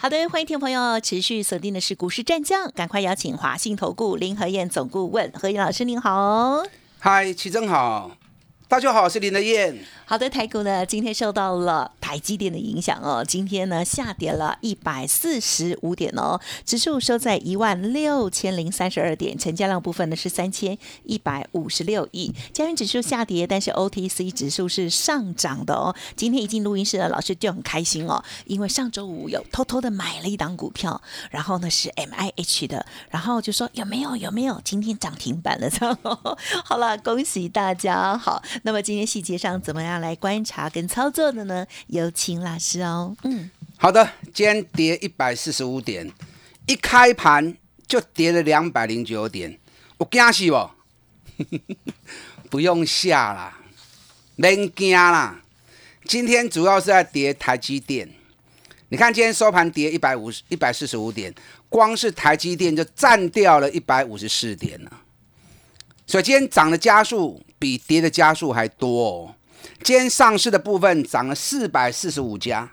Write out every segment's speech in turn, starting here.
好的，欢迎听众朋友持续锁定的是股市战将，赶快邀请华信投顾林和燕总顾问何燕老师，您好。嗨，齐正好，大家好，我是林德燕。好的，台股呢今天受到了台积电的影响哦，今天呢下跌了一百四十五点哦，指数收在一万六千零三十二点，成交量部分呢是三千一百五十六亿。加元指数下跌，但是 OTC 指数是上涨的哦。今天一进录音室呢，老师就很开心哦，因为上周五有偷偷的买了一档股票，然后呢是 MIH 的，然后就说有没有有没有，今天涨停板了，好了，恭喜大家。好，那么今天细节上怎么样？来观察跟操作的呢？有请老师哦。嗯，好的。今天跌一百四十五点，一开盘就跌了两百零九点，我惊死不？不用吓啦，免惊啦。今天主要是在跌台积电。你看今天收盘跌一百五十一百四十五点，光是台积电就占掉了一百五十四点了。所以今天涨的加速比跌的加速还多哦。今天上市的部分涨了四百四十五家，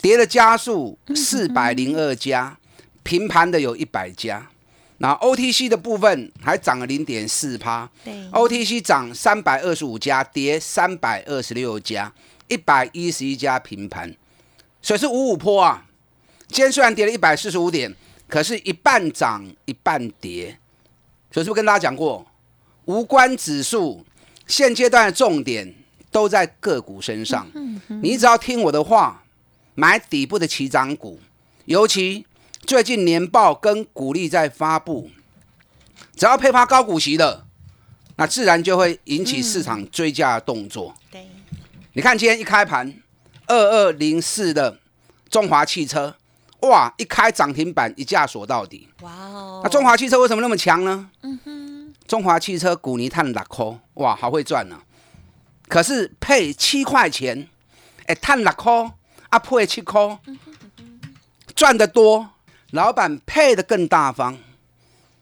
跌的加速四百零二家，平盘的有一百家。那 OTC 的部分还涨了零点四趴，对，OTC 涨三百二十五家，跌三百二十六家，一百一十一家平盘，所以是五五坡啊。今天虽然跌了一百四十五点，可是一半涨一半跌，所以是不是跟大家讲过，无关指数现阶段的重点。都在个股身上，你只要听我的话，买底部的起涨股，尤其最近年报跟股利在发布，只要配发高股息的，那自然就会引起市场追加的动作。对，你看今天一开盘，二二零四的中华汽车，哇，一开涨停板一价锁到底。哇哦，那中华汽车为什么那么强呢？嗯哼，中华汽车股泥碳六块，哇，好会赚呢。可是配七块钱，哎，碳六块，啊，配七块，赚得多，老板配的更大方。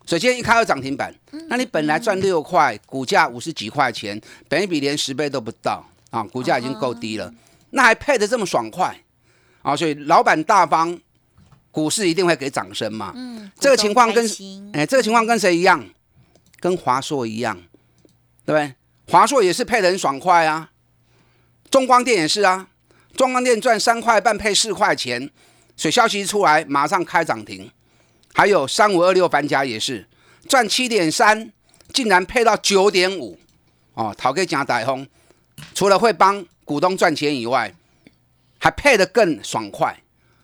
首先一开到涨停板，那你本来赚六块，股价五十几块钱，本一比连十倍都不到啊，股价已经够低了，那还配的这么爽快啊？所以老板大方，股市一定会给掌声嘛。嗯，这个情况跟哎，这个情况跟谁一样？跟华硕一样，对不对？华硕也是配的很爽快啊，中光电也是啊，中光电赚三块半配四块钱，所以消息一出来马上开涨停。还有三五二六反甲也是赚七点三，竟然配到九点五哦，陶给讲大风，除了会帮股东赚钱以外，还配得更爽快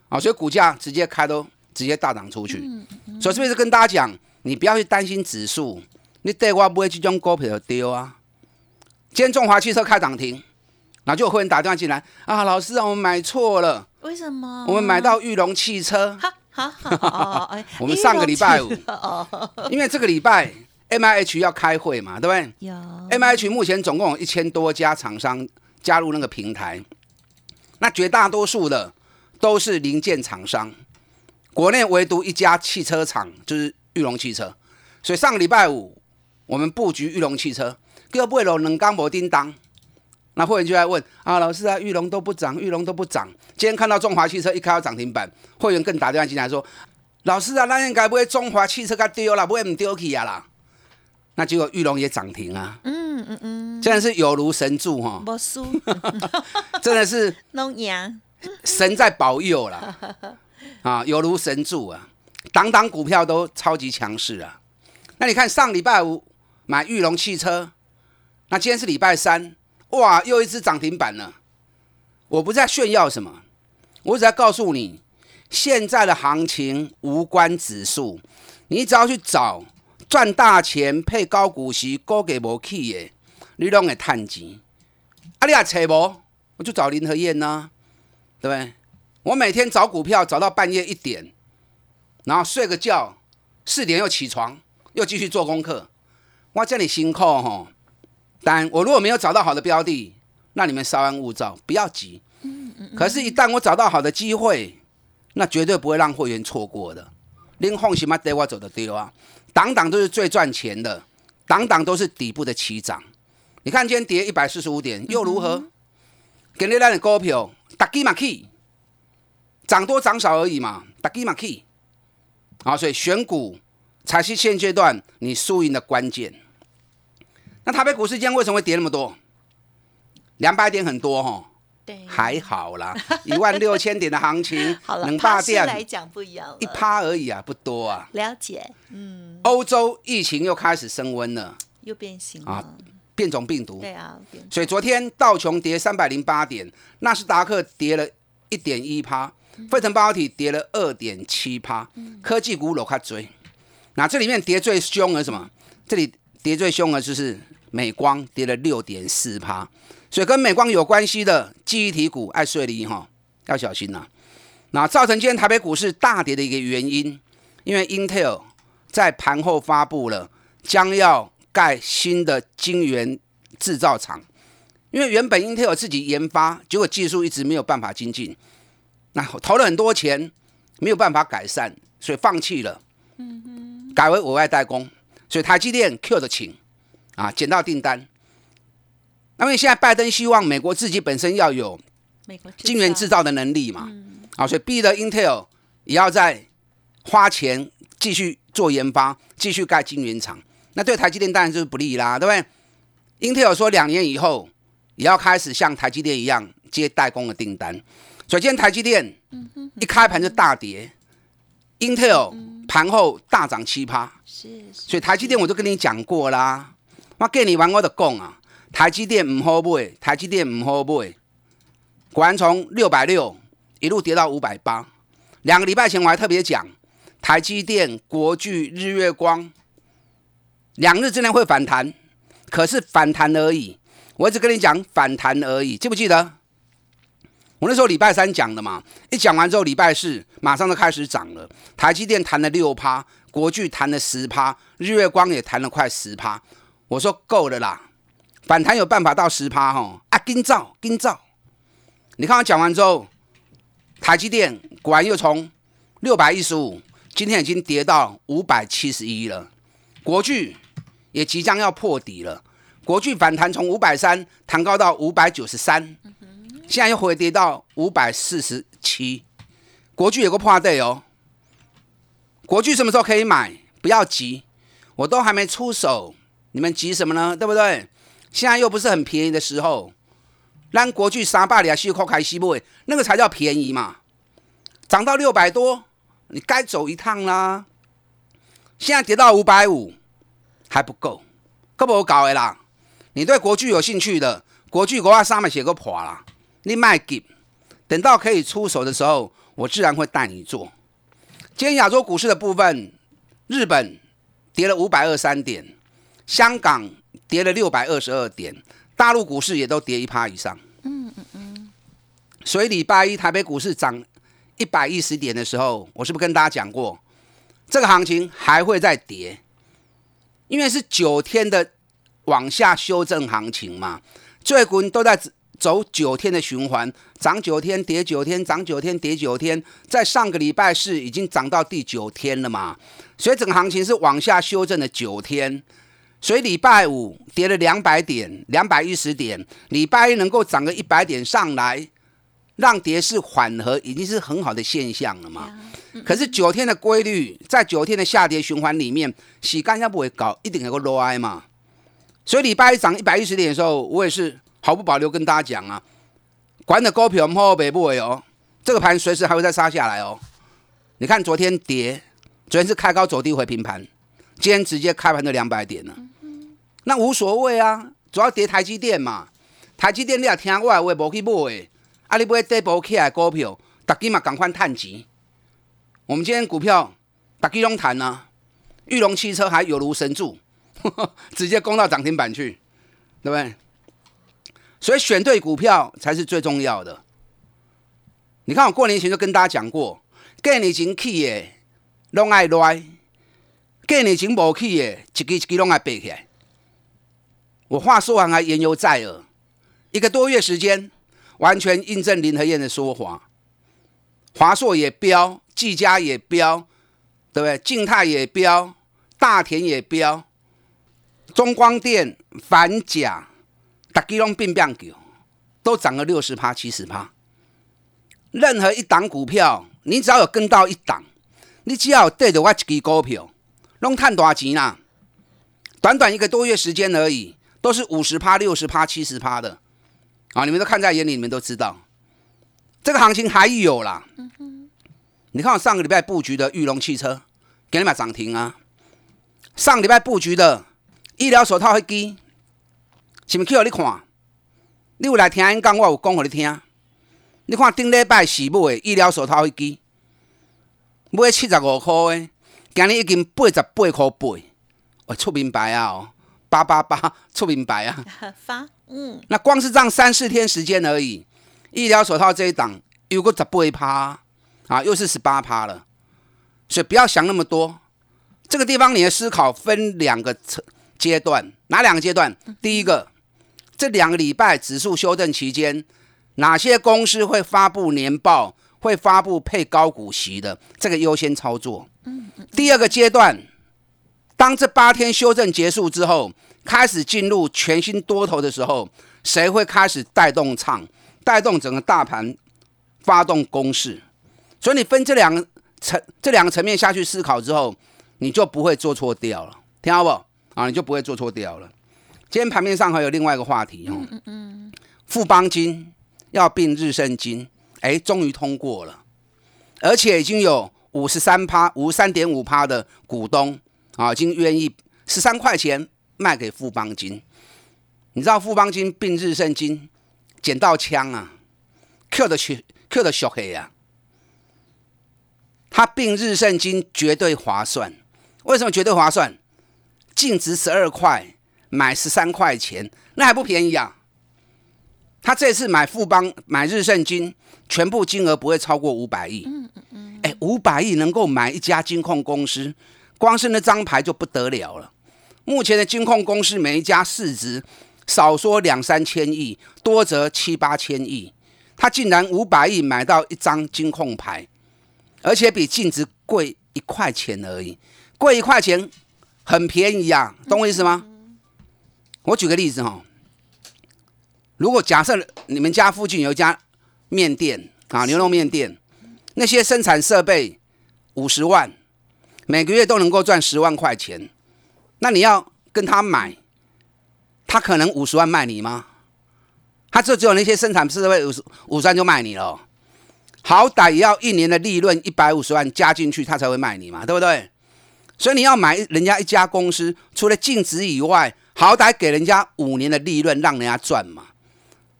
啊，所以股价直接开都直接大涨出去。所以是不是跟大家讲，你不要去担心指数，你对我不会这种股票丢啊。今天中华汽车开涨停，然后就有会员打电话进来啊，老师啊，我们买错了。为什么？我们买到玉龙汽车。好，好，我们上个礼拜五，因为这个礼拜 M I H 要开会嘛，对不对？有。M I H 目前总共有一千多家厂商加入那个平台，那绝大多数的都是零件厂商，国内唯独一家汽车厂就是玉龙汽车，所以上个礼拜五我们布局玉龙汽车。各不会有能刚博叮当，那会员就在问啊，老师啊，玉龙都不涨，玉龙都不涨。今天看到中华汽车一开到涨停板，会员更打电话进来说，老师啊，那应该不会中华汽车该丢了，不会唔丢去啊啦。那结果玉龙也涨停啊，嗯嗯嗯，真的是有如神助哈，不输，真的是 弄赢，神在保佑啦，啊，有如神助啊，档档股票都超级强势啊。那你看上礼拜五买玉龙汽车。那今天是礼拜三，哇，又一只涨停板了。我不在炫耀什么，我只在告诉你，现在的行情无关指数，你只要去找赚大钱、配高股息、高给无起的，你拢会探钱。啊，你也找无，我就找林和燕呐，对不对？我每天找股票找到半夜一点，然后睡个觉，四点又起床，又继续做功课。我叫你辛苦吼。但我如果没有找到好的标的，那你们稍安勿躁，不要急。嗯嗯。可是，一旦我找到好的机会，那绝对不会让会员错过的。拎放心嘛，带我走的丢啊！档档都是最赚钱的，档档都是底部的起涨。你看今天跌一百四十五点，又如何？给你来的股票，打鸡嘛 key，涨多涨少而已嘛，打鸡嘛 key。啊，所以选股才是现阶段你输赢的关键。那台北股市今天为什么会跌那么多？两百点很多哈，对，还好啦，一万六千点的行情，好了，能趴霸店来讲不一样，一趴而已啊，不多啊。了解，嗯，欧洲疫情又开始升温了，又变形啊了，变种病毒。对啊，所以昨天道琼跌三百零八点，纳斯达克跌了一点一趴，费城半导体跌了二点七趴，科技股裸开追。那这里面跌最凶的是什么？这里跌最凶的就是美光跌了六点四趴，所以跟美光有关系的记忆体股爱睡离哈，要小心呐、那造成今天台北股市大跌的一个原因，因为 Intel 在盘后发布了将要盖新的晶圆制造厂，因为原本 Intel 自己研发，结果技术一直没有办法精进，那投了很多钱，没有办法改善，所以放弃了，改为委外代工，所以台积电 Q 的请啊，捡到订单。那么现在拜登希望美国自己本身要有美国晶圆制造的能力嘛，啊，所以逼得 Intel 也要在花钱继续做研发，继续盖晶圆厂。那对台积电当然就是不利啦，对不对？Intel 说两年以后也要开始像台积电一样接代工的订单。所以今天台积电一开盘就大跌，Intel 盘后大涨七趴。是是所以台积电我都跟你讲过啦，我跟你玩我的讲啊，台积电唔好买，台积电唔好买，果然从六百六一路跌到五百八。两个礼拜前我还特别讲，台积电、国巨、日月光，两日之内会反弹，可是反弹而已。我一直跟你讲反弹而已，记不记得？我那时候礼拜三讲的嘛，一讲完之后，礼拜四马上就开始涨了。台积电弹了六趴，国巨弹了十趴，日月光也弹了快十趴。我说够了啦，反弹有办法到十趴哈啊，跟照跟照。你看我讲完之后，台积电果然又从六百一十五，今天已经跌到五百七十一了。国巨也即将要破底了，国巨反弹从五百三弹高到五百九十三，现在又回跌到五百四十七。国巨有个破底哦，国巨什么时候可以买？不要急，我都还没出手，你们急什么呢？对不对？现在又不是很便宜的时候，让国巨三百里西扣开西部，那个才叫便宜嘛。涨到六百多，你该走一趟啦。现在跌到五百五，还不够，够不够搞的啦？你对国巨有兴趣的，国巨国外上面写个破啦，你卖给，等到可以出手的时候，我自然会带你做。今天亚洲股市的部分，日本跌了五百二三点，香港跌了六百二十二点，大陆股市也都跌一趴以上。嗯嗯嗯。所以礼拜一台北股市涨一百一十点的时候，我是不是跟大家讲过，这个行情还会再跌？因为是九天的往下修正行情嘛，最近都在走九天的循环，涨九天跌九天，涨九天跌九天，在上个礼拜是已经涨到第九天了嘛，所以整个行情是往下修正的九天。所以礼拜五跌了两百点，两百一十点，礼拜一能够涨个一百点上来，让跌势缓和，已经是很好的现象了嘛。可是九天的规律，在九天的下跌循环里面，洗干要不会搞，一定有个 low I 嘛。所以礼拜一涨一百一十点的时候，我也是毫不保留跟大家讲啊，管的股票后北部哦，这个盘随时还会再杀下来哦。你看昨天跌，昨天是开高走低回平盘，今天直接开盘就两百点了，那无所谓啊，主要跌台积电嘛。台积电你也听我的话，无去买，啊你买底部起来的股票，大家嘛赶快探钱。我们今天股票大家拢谈啊，玉龙汽车还有如神助，直接攻到涨停板去，对不对？所以选对股票才是最重要的。你看我过年前就跟大家讲过，过年前去的拢爱来，过年前无去的，一支一支拢爱背起来，我话说完还言犹在耳，一个多月时间，完全印证林和燕的说法。华硕也飙，技嘉也飙，对不对？静态也飙，大田也飙，中光电、反甲、大基隆并变狗，都涨了六十趴、七十趴。任何一档股票，你只要有跟到一档，你只要对着我一支股票，拢赚大钱啦。短短一个多月时间而已，都是五十趴、六十趴、七十趴的啊！你们都看在眼里，你们都知道。这个行情还有啦，你看我上个礼拜布局的玉龙汽车，给你们涨停啊。上礼拜布局的医疗手套飞机，是毋是去互你看？你有来听因讲，我有讲互你听。你看顶礼拜四买的医疗手套迄支，买七十五块的，今日已经八十八块八，我出明白啊！哦，八八八出明白啊！发，嗯，那光是这样三四天时间而已。医疗手套这一档有个十八趴啊，又是十八趴了，所以不要想那么多。这个地方你的思考分两个层阶段，哪两个阶段？第一个，这两个礼拜指数修正期间，哪些公司会发布年报，会发布配高股息的，这个优先操作。第二个阶段，当这八天修正结束之后，开始进入全新多头的时候，谁会开始带动唱？带动整个大盘，发动攻势，所以你分这两个层这两个层面下去思考之后，你就不会做错掉了，听好不？啊，你就不会做错掉了。今天盘面上还有另外一个话题哦，嗯嗯，富邦金要并日盛金，哎，终于通过了，而且已经有五十三趴五十三点五趴的股东啊，已经愿意十三块钱卖给富邦金。你知道富邦金并日盛金？捡到枪啊，Q 的血，Q 的血黑啊！他并日盛金绝对划算，为什么绝对划算？净值十二块，买十三块钱，那还不便宜啊！他这次买富邦买日盛金，全部金额不会超过五百亿。嗯嗯嗯。哎，五百亿能够买一家金控公司，光是那张牌就不得了了。目前的金控公司每一家市值。少说两三千亿，多则七八千亿，他竟然五百亿买到一张金控牌，而且比净值贵一块钱而已，贵一块钱很便宜啊，懂我意思吗？我举个例子哈，如果假设你们家附近有一家面店啊，牛肉面店，那些生产设备五十万，每个月都能够赚十万块钱，那你要跟他买。他可能五十万卖你吗？他就只有那些生产设备五十五十万就卖你了，好歹也要一年的利润一百五十万加进去，他才会卖你嘛，对不对？所以你要买人家一家公司，除了净值以外，好歹给人家五年的利润，让人家赚嘛。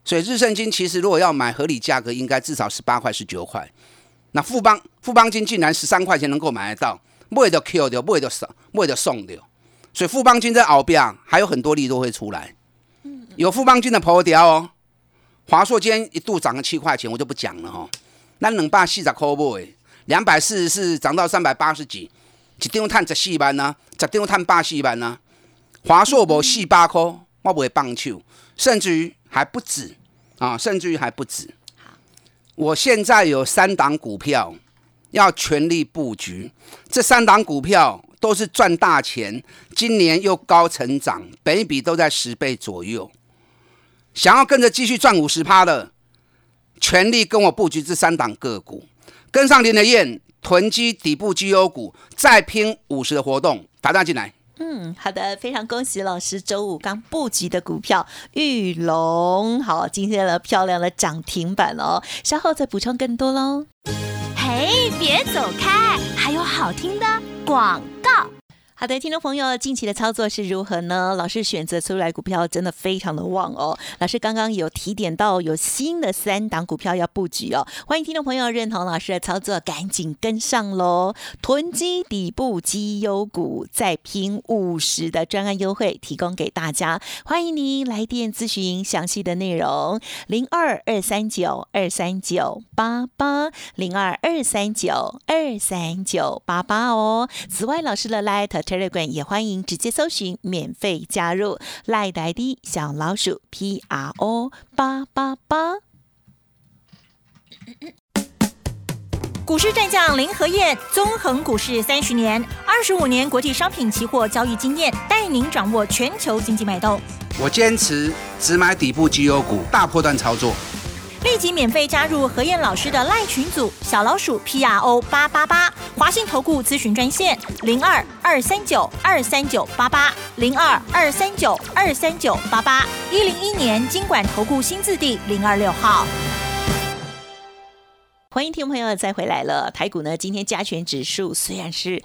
所以日盛金其实如果要买合理价格，应该至少十八块十九块。那富邦富邦金竟然十三块钱能够买得到，不会就 Q 掉，不会就送，不会就送掉。所以富邦金在熬边还有很多利都会出来。有富邦金的破掉哦。华硕今天一度涨了七块钱，我就不讲了哦。那冷霸四十块买，两百四十四涨到三百八十几，一张碳十四万呢，十张碳八四万呢。华硕无四八块，我不会放手，甚至于还不止啊，甚至于还不止。我现在有三档股票要全力布局，这三档股票。都是赚大钱，今年又高成长，本一比都在十倍左右。想要跟着继续赚五十趴的，全力跟我布局这三档个股，跟上林德燕囤积底部绩优股，再拼五十的活动，打电话进来。嗯，好的，非常恭喜老师，周五刚布局的股票玉龙，好，今天的漂亮的涨停板哦，稍后再补充更多喽。嘿，别走开，还有好听的广告。好的，听众朋友，近期的操作是如何呢？老师选择出来股票真的非常的旺哦。老师刚刚有提点到有新的三档股票要布局哦，欢迎听众朋友认同老师的操作，赶紧跟上喽！囤积底部绩优股，再拼五十的专案优惠提供给大家，欢迎您来电咨询详细的内容，零二二三九二三九八八零二二三九二三九八八哦。此外，老师的 Light。Telegram，也欢迎直接搜寻免费加入赖呆的小老鼠 P R O 八八八。股市战将林和燕，纵横股市三十年，二十五年国际商品期货交易经验，带您掌握全球经济脉动。我坚持只买底部绩优股，大波段操作。立即免费加入何燕老师的赖群组，小老鼠 P R O 八八八，华信投顾咨询专线零二二三九二三九八八零二二三九二三九八八，一零一年经管投顾新字第零二六号。欢迎听众朋友再回来了。台股呢，今天加权指数虽然是。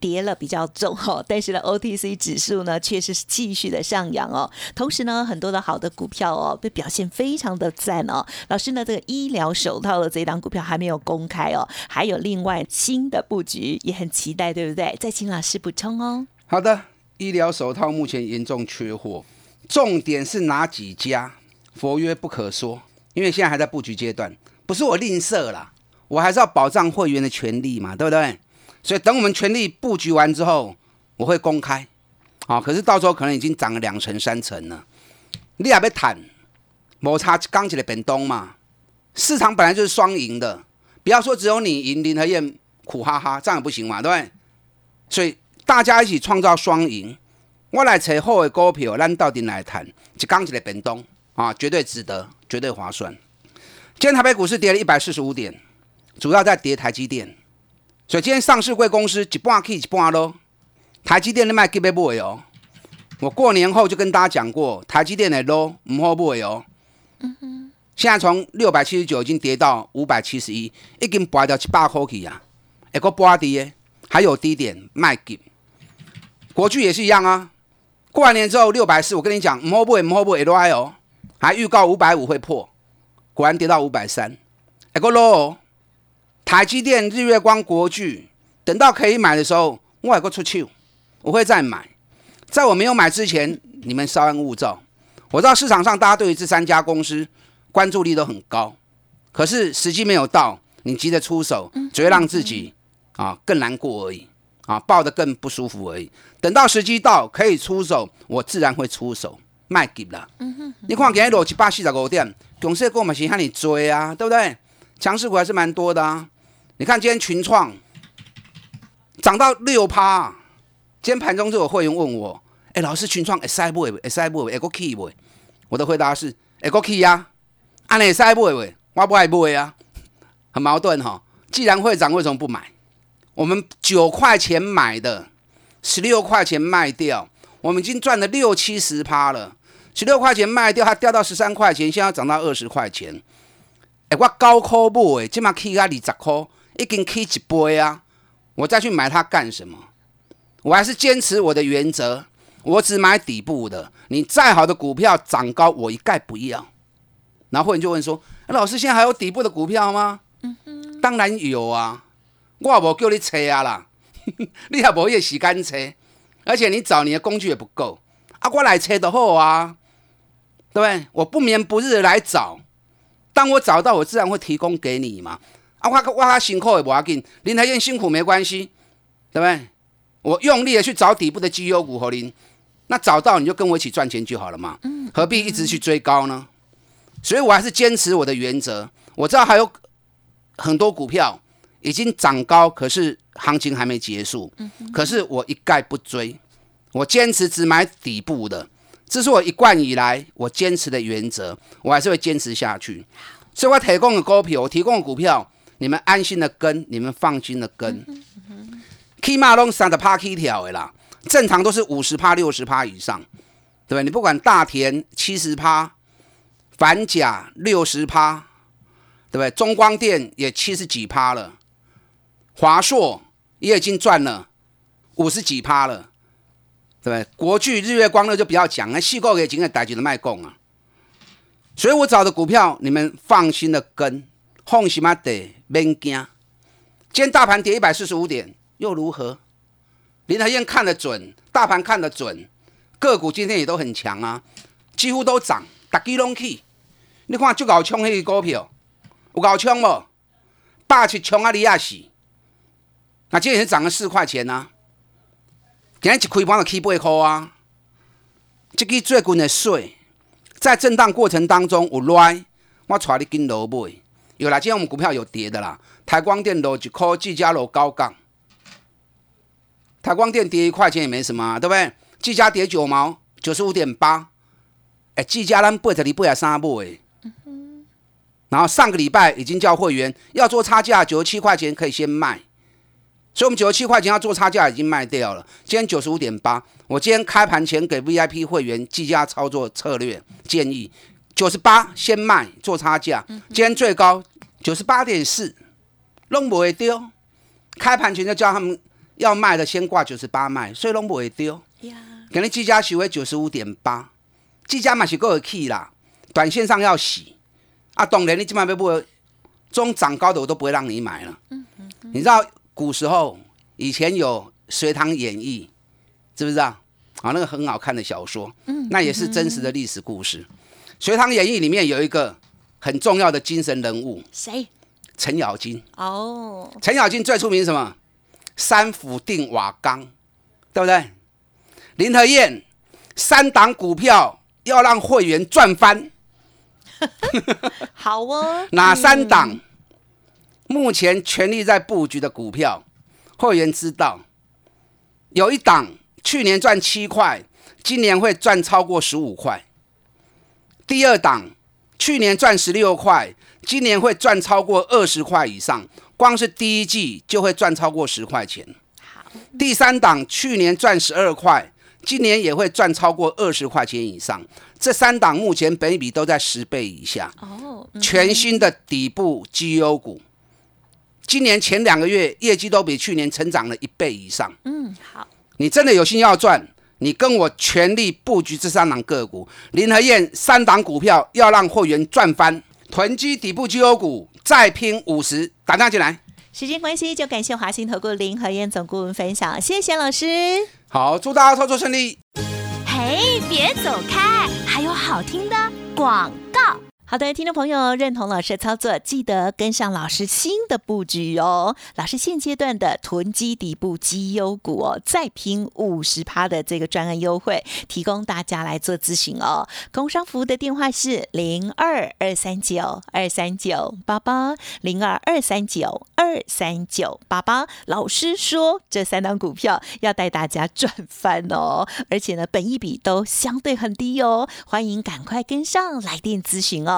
跌了比较重哦，但是呢，OTC 指数呢却是继续的上扬哦。同时呢，很多的好的股票哦，被表现非常的赞哦。老师呢，这个医疗手套的这一档股票还没有公开哦，还有另外新的布局也很期待，对不对？再请老师补充哦。好的，医疗手套目前严重缺货，重点是哪几家？佛曰不可说，因为现在还在布局阶段，不是我吝啬啦，我还是要保障会员的权利嘛，对不对？所以等我们全力布局完之后，我会公开，啊，可是到时候可能已经涨了两成三成了。你也别谈，摩擦刚起来变东嘛。市场本来就是双赢的，不要说只有你赢，林和燕苦哈哈，这样也不行嘛，对不对？所以大家一起创造双赢。我来扯后的股票，咱到底来谈，就刚起来变东啊，绝对值得，绝对划算。今天台北股市跌了一百四十五点，主要在跌台积电。所以今天上市贵公司一半起一半落，台积电的卖给别买哦。我过年后就跟大家讲过，台积电的落唔好买哦。嗯哼。现在从六百七十九已经跌到五百七十一，已经跌掉七八块去啊。一个跌低，还有低点卖给。国巨也是一样啊。过完年之后六百四，我跟你讲唔好买唔好买 L I 哦，还预告五百五会破，果然跌到五百三，一个落。台积电、日月光、国巨，等到可以买的时候，我还会出去，我会再买。在我没有买之前，你们稍安勿躁。我知道市场上大家对于这三家公司关注力都很高，可是时机没有到，你急着出手，只会让自己啊更难过而已，啊抱得更不舒服而已。等到时机到可以出手，我自然会出手卖给了。你看今天落七八四十五点，公司股嘛是喊你追啊，对不对？强势股还是蛮多的啊。你看今天群创涨到六趴，今天盘中就有会员问我：“哎，老师，群创 S I 不会 S I 不会 Echo Key 不我的回答是 Echo Key 呀，按 S I 不会我不爱不会啊，很矛盾哈。既然会涨，为什么不买？我们九块钱买的，十六块钱卖掉，我们已经赚了六七十趴了。十六块钱卖掉，它掉到十三块钱，现在涨到二十块钱。哎，我高科买，起码起啊二十块。已经 K 一倍啊！我再去买它干什么？我还是坚持我的原则，我只买底部的。你再好的股票涨高，我一概不要。然后会员就问说：“老师，现在还有底部的股票吗？”嗯哼，当然有啊！我无叫你猜啊啦，你也无也时间猜，而且你找你的工具也不够啊！我来猜的好啊，对不对？我不眠不日来找，当我找到，我自然会提供给你嘛。啊，我我他辛苦也不要紧，林台燕辛苦没关系，对不对？我用力的去找底部的绩优股和林，那找到你就跟我一起赚钱就好了嘛。嗯，何必一直去追高呢？所以我还是坚持我的原则。我知道还有很多股票已经涨高，可是行情还没结束。嗯，可是我一概不追，我坚持只买底部的，这是我一贯以来我坚持的原则，我还是会坚持下去。所以我提供的股票，我提供的股票。你们安心的跟，你们放心的跟。K 马龙三的趴 K 条的啦，正常都是五十趴、六十趴以上，对不对？你不管大田七十趴，反甲六十趴，对不对？中光电也七十几趴了，华硕也已经赚了五十几趴了，对不对？国巨、日月光呢就不要讲了，细购也今天逮几的卖供啊。所以我找的股票，你们放心的跟。放心嘛得，免惊。今天大盘跌一百四十五点，又如何？林和燕看得准，大盘看得准，个股今天也都很强啊，几乎都涨，大基拢起。你看就搞冲迄个股票，有搞冲无？霸气冲啊！你亚死。那今天是涨了四块钱呐。今日一开盘就起八块啊！这支最近的水，在震荡过程当中有来，我带你跟落买。有啦，今天我们股票有跌的啦，台光电落一块，技嘉落高杠。台光电跌一块钱也没什么，对不对？技嘉跌九毛，九十五点八。哎，技嘉咱八十二、八十三买。然后上个礼拜已经叫会员要做差价，九十七块钱可以先卖。所以我们九十七块钱要做差价已经卖掉了。今天九十五点八，我今天开盘前给 VIP 会员技嘉操作策略建议，九十八先卖做差价。今天最高九十八点四，弄不会丢。开盘前就叫他们。要卖的先挂九十八卖，所以拢不会丢。可能计价许为九十五点八，计价嘛是够 key 啦。短线上要洗啊，当然你基本上不会，中涨高的我都不会让你买了。你知道古时候以前有《隋唐演义》，知不知道？啊，那个很好看的小说，那也是真实的历史故事。《隋唐演义》里面有一个很重要的精神人物，谁？程咬金。哦，程咬金最出名什么？三府定瓦岗，对不对？林和燕三档股票要让会员赚翻，好哦。哪三档？目前全力在布局的股票，会员知道，有一档去年赚七块，今年会赚超过十五块。第二档去年赚十六块，今年会赚超过二十块以上。光是第一季就会赚超过十块钱。好，第三档去年赚十二块，今年也会赚超过二十块钱以上。这三档目前本比都在十倍以下。哦，全新的底部绩优股，今年前两个月业绩都比去年成长了一倍以上。嗯，好，你真的有心要赚，你跟我全力布局这三档个股。林和燕三档股票要让货源赚翻，囤积底部绩优股。再拼五十，打电话进来。时间关系，就感谢华兴投顾林和燕总顾问分享，谢谢老师。好，祝大家操作顺利。嘿，别走开，还有好听的广告。好的，听众朋友，认同老师的操作，记得跟上老师新的布局哦。老师现阶段的囤积底部绩优股哦，再拼五十趴的这个专案优惠，提供大家来做咨询哦。工商服务的电话是零二二三九二三九八八零二二三九二三九八八。老师说，这三档股票要带大家赚翻哦，而且呢，本一比都相对很低哦，欢迎赶快跟上来电咨询哦。